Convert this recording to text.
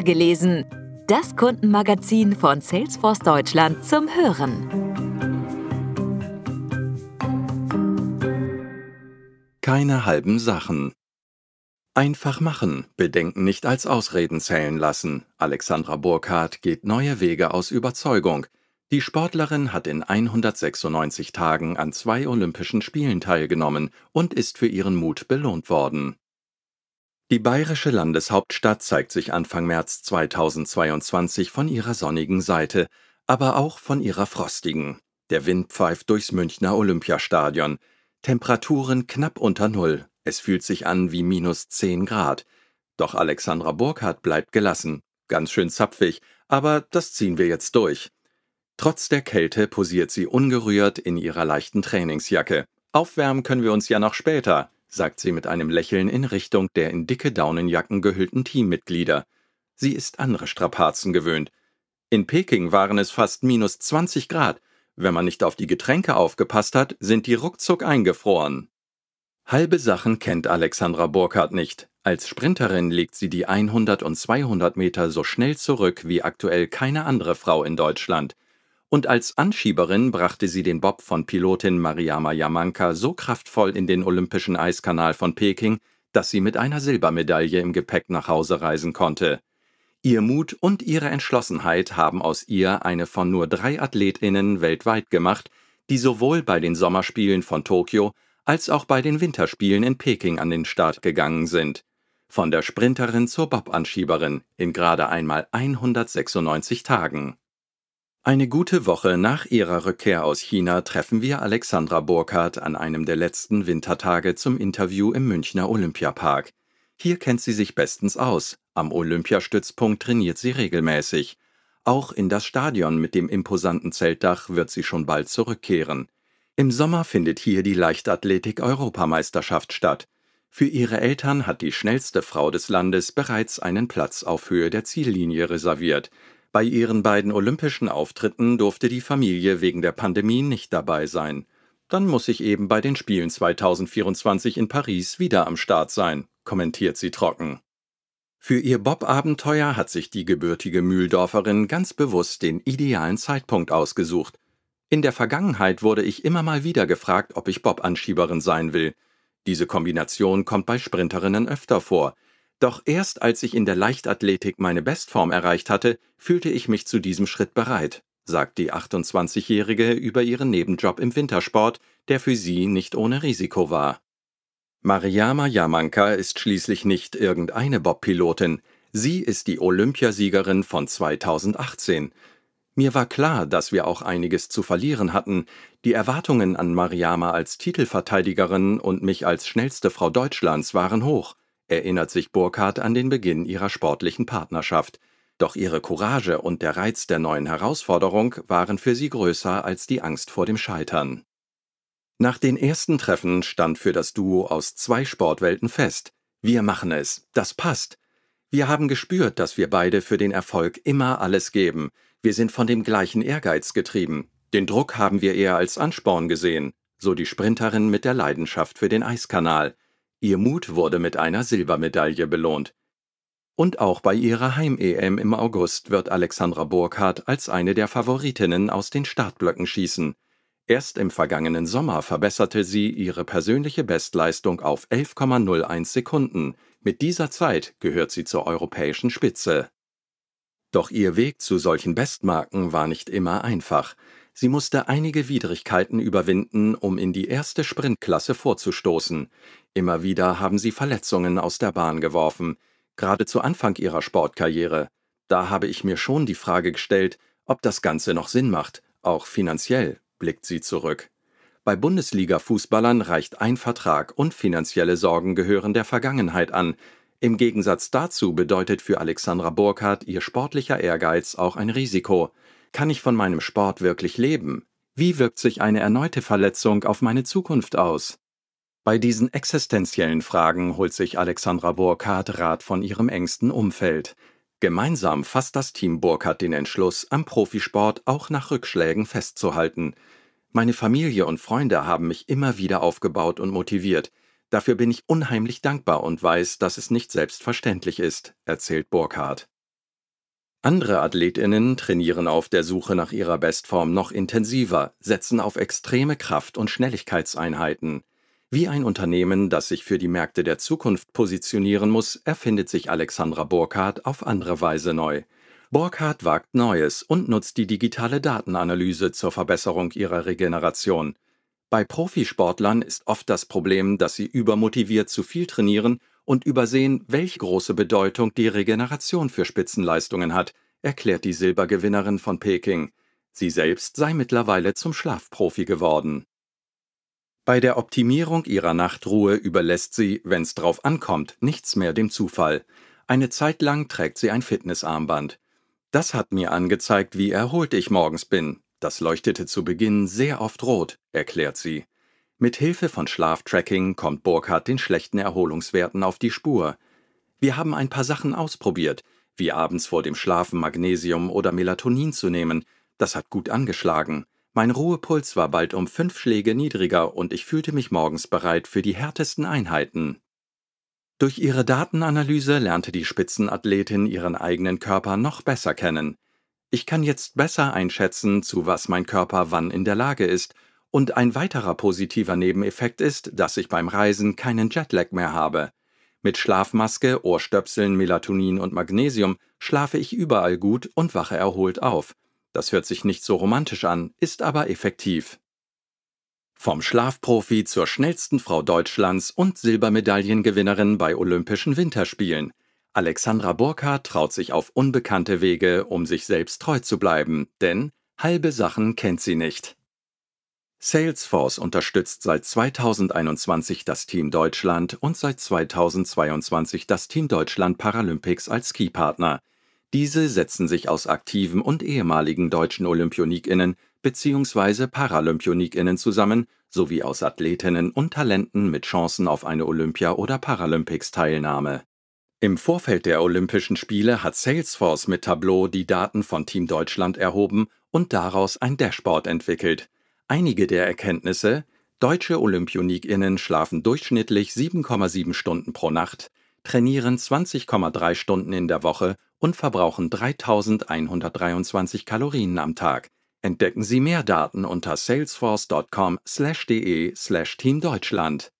gelesen. Das Kundenmagazin von Salesforce Deutschland zum Hören. Keine halben Sachen. Einfach machen, Bedenken nicht als Ausreden zählen lassen. Alexandra Burkhardt geht neue Wege aus Überzeugung. Die Sportlerin hat in 196 Tagen an zwei Olympischen Spielen teilgenommen und ist für ihren Mut belohnt worden. Die bayerische Landeshauptstadt zeigt sich Anfang März 2022 von ihrer sonnigen Seite, aber auch von ihrer frostigen. Der Wind pfeift durchs Münchner Olympiastadion. Temperaturen knapp unter Null. Es fühlt sich an wie minus 10 Grad. Doch Alexandra Burkhardt bleibt gelassen. Ganz schön zapfig, aber das ziehen wir jetzt durch. Trotz der Kälte posiert sie ungerührt in ihrer leichten Trainingsjacke. Aufwärmen können wir uns ja noch später, sagt sie mit einem Lächeln in Richtung der in dicke Daunenjacken gehüllten Teammitglieder. Sie ist andere Strapazen gewöhnt. In Peking waren es fast minus 20 Grad. Wenn man nicht auf die Getränke aufgepasst hat, sind die ruckzuck eingefroren. Halbe Sachen kennt Alexandra Burkhardt nicht. Als Sprinterin legt sie die 100 und 200 Meter so schnell zurück wie aktuell keine andere Frau in Deutschland und als Anschieberin brachte sie den Bob von Pilotin Mariama Yamanka so kraftvoll in den Olympischen Eiskanal von Peking, dass sie mit einer Silbermedaille im Gepäck nach Hause reisen konnte. Ihr Mut und ihre Entschlossenheit haben aus ihr eine von nur drei Athletinnen weltweit gemacht, die sowohl bei den Sommerspielen von Tokio als auch bei den Winterspielen in Peking an den Start gegangen sind. Von der Sprinterin zur Bob-Anschieberin in gerade einmal 196 Tagen. Eine gute Woche nach ihrer Rückkehr aus China treffen wir Alexandra Burkhardt an einem der letzten Wintertage zum Interview im Münchner Olympiapark. Hier kennt sie sich bestens aus. Am Olympiastützpunkt trainiert sie regelmäßig. Auch in das Stadion mit dem imposanten Zeltdach wird sie schon bald zurückkehren. Im Sommer findet hier die Leichtathletik-Europameisterschaft statt. Für ihre Eltern hat die schnellste Frau des Landes bereits einen Platz auf Höhe der Ziellinie reserviert. Bei ihren beiden olympischen Auftritten durfte die Familie wegen der Pandemie nicht dabei sein. Dann muss ich eben bei den Spielen 2024 in Paris wieder am Start sein, kommentiert sie trocken. Für ihr Bob-Abenteuer hat sich die gebürtige Mühldorferin ganz bewusst den idealen Zeitpunkt ausgesucht. In der Vergangenheit wurde ich immer mal wieder gefragt, ob ich Bob-Anschieberin sein will. Diese Kombination kommt bei Sprinterinnen öfter vor, doch erst als ich in der Leichtathletik meine Bestform erreicht hatte, fühlte ich mich zu diesem Schritt bereit, sagt die 28-Jährige über ihren Nebenjob im Wintersport, der für sie nicht ohne Risiko war. Mariama Yamanka ist schließlich nicht irgendeine Bob-Pilotin. Sie ist die Olympiasiegerin von 2018. Mir war klar, dass wir auch einiges zu verlieren hatten. Die Erwartungen an Mariama als Titelverteidigerin und mich als schnellste Frau Deutschlands waren hoch erinnert sich Burkhardt an den Beginn ihrer sportlichen Partnerschaft. Doch ihre Courage und der Reiz der neuen Herausforderung waren für sie größer als die Angst vor dem Scheitern. Nach den ersten Treffen stand für das Duo aus zwei Sportwelten fest. Wir machen es, das passt. Wir haben gespürt, dass wir beide für den Erfolg immer alles geben. Wir sind von dem gleichen Ehrgeiz getrieben. Den Druck haben wir eher als Ansporn gesehen, so die Sprinterin mit der Leidenschaft für den Eiskanal. Ihr Mut wurde mit einer Silbermedaille belohnt. Und auch bei ihrer Heim-EM im August wird Alexandra Burkhardt als eine der Favoritinnen aus den Startblöcken schießen. Erst im vergangenen Sommer verbesserte sie ihre persönliche Bestleistung auf 11,01 Sekunden. Mit dieser Zeit gehört sie zur europäischen Spitze. Doch ihr Weg zu solchen Bestmarken war nicht immer einfach. Sie musste einige Widrigkeiten überwinden, um in die erste Sprintklasse vorzustoßen. Immer wieder haben sie Verletzungen aus der Bahn geworfen, gerade zu Anfang ihrer Sportkarriere. Da habe ich mir schon die Frage gestellt, ob das Ganze noch Sinn macht, auch finanziell, blickt sie zurück. Bei Bundesliga-Fußballern reicht ein Vertrag und finanzielle Sorgen gehören der Vergangenheit an. Im Gegensatz dazu bedeutet für Alexandra Burkhardt ihr sportlicher Ehrgeiz auch ein Risiko. Kann ich von meinem Sport wirklich leben? Wie wirkt sich eine erneute Verletzung auf meine Zukunft aus? Bei diesen existenziellen Fragen holt sich Alexandra Burkhardt Rat von ihrem engsten Umfeld. Gemeinsam fasst das Team Burkhardt den Entschluss, am Profisport auch nach Rückschlägen festzuhalten. Meine Familie und Freunde haben mich immer wieder aufgebaut und motiviert. Dafür bin ich unheimlich dankbar und weiß, dass es nicht selbstverständlich ist, erzählt Burkhardt. Andere Athletinnen trainieren auf der Suche nach ihrer Bestform noch intensiver, setzen auf extreme Kraft- und Schnelligkeitseinheiten. Wie ein Unternehmen, das sich für die Märkte der Zukunft positionieren muss, erfindet sich Alexandra Burkhardt auf andere Weise neu. Burkhardt wagt Neues und nutzt die digitale Datenanalyse zur Verbesserung ihrer Regeneration. Bei Profisportlern ist oft das Problem, dass sie übermotiviert zu viel trainieren und übersehen, welche große Bedeutung die Regeneration für Spitzenleistungen hat, erklärt die Silbergewinnerin von Peking. Sie selbst sei mittlerweile zum Schlafprofi geworden. Bei der Optimierung ihrer Nachtruhe überlässt sie, wenn's drauf ankommt, nichts mehr dem Zufall. Eine Zeit lang trägt sie ein Fitnessarmband. Das hat mir angezeigt, wie erholt ich morgens bin. Das leuchtete zu Beginn sehr oft rot, erklärt sie. Mit Hilfe von Schlaftracking kommt Burkhardt den schlechten Erholungswerten auf die Spur. Wir haben ein paar Sachen ausprobiert, wie abends vor dem Schlafen Magnesium oder Melatonin zu nehmen. Das hat gut angeschlagen. Mein Ruhepuls war bald um fünf Schläge niedriger und ich fühlte mich morgens bereit für die härtesten Einheiten. Durch ihre Datenanalyse lernte die Spitzenathletin ihren eigenen Körper noch besser kennen. Ich kann jetzt besser einschätzen, zu was mein Körper wann in der Lage ist, und ein weiterer positiver Nebeneffekt ist, dass ich beim Reisen keinen Jetlag mehr habe. Mit Schlafmaske, Ohrstöpseln, Melatonin und Magnesium schlafe ich überall gut und wache erholt auf. Das hört sich nicht so romantisch an, ist aber effektiv. Vom Schlafprofi zur schnellsten Frau Deutschlands und Silbermedaillengewinnerin bei Olympischen Winterspielen. Alexandra Burkhardt traut sich auf unbekannte Wege, um sich selbst treu zu bleiben, denn halbe Sachen kennt sie nicht. Salesforce unterstützt seit 2021 das Team Deutschland und seit 2022 das Team Deutschland Paralympics als Keypartner. Diese setzen sich aus aktiven und ehemaligen deutschen Olympionikinnen bzw. Paralympionikinnen zusammen, sowie aus Athletinnen und Talenten mit Chancen auf eine Olympia- oder Paralympics-Teilnahme. Im Vorfeld der Olympischen Spiele hat Salesforce mit Tableau die Daten von Team Deutschland erhoben und daraus ein Dashboard entwickelt. Einige der Erkenntnisse Deutsche Olympionikinnen schlafen durchschnittlich 7,7 Stunden pro Nacht, trainieren 20,3 Stunden in der Woche und verbrauchen 3123 Kalorien am Tag. Entdecken Sie mehr Daten unter salesforce.com/de/teamdeutschland.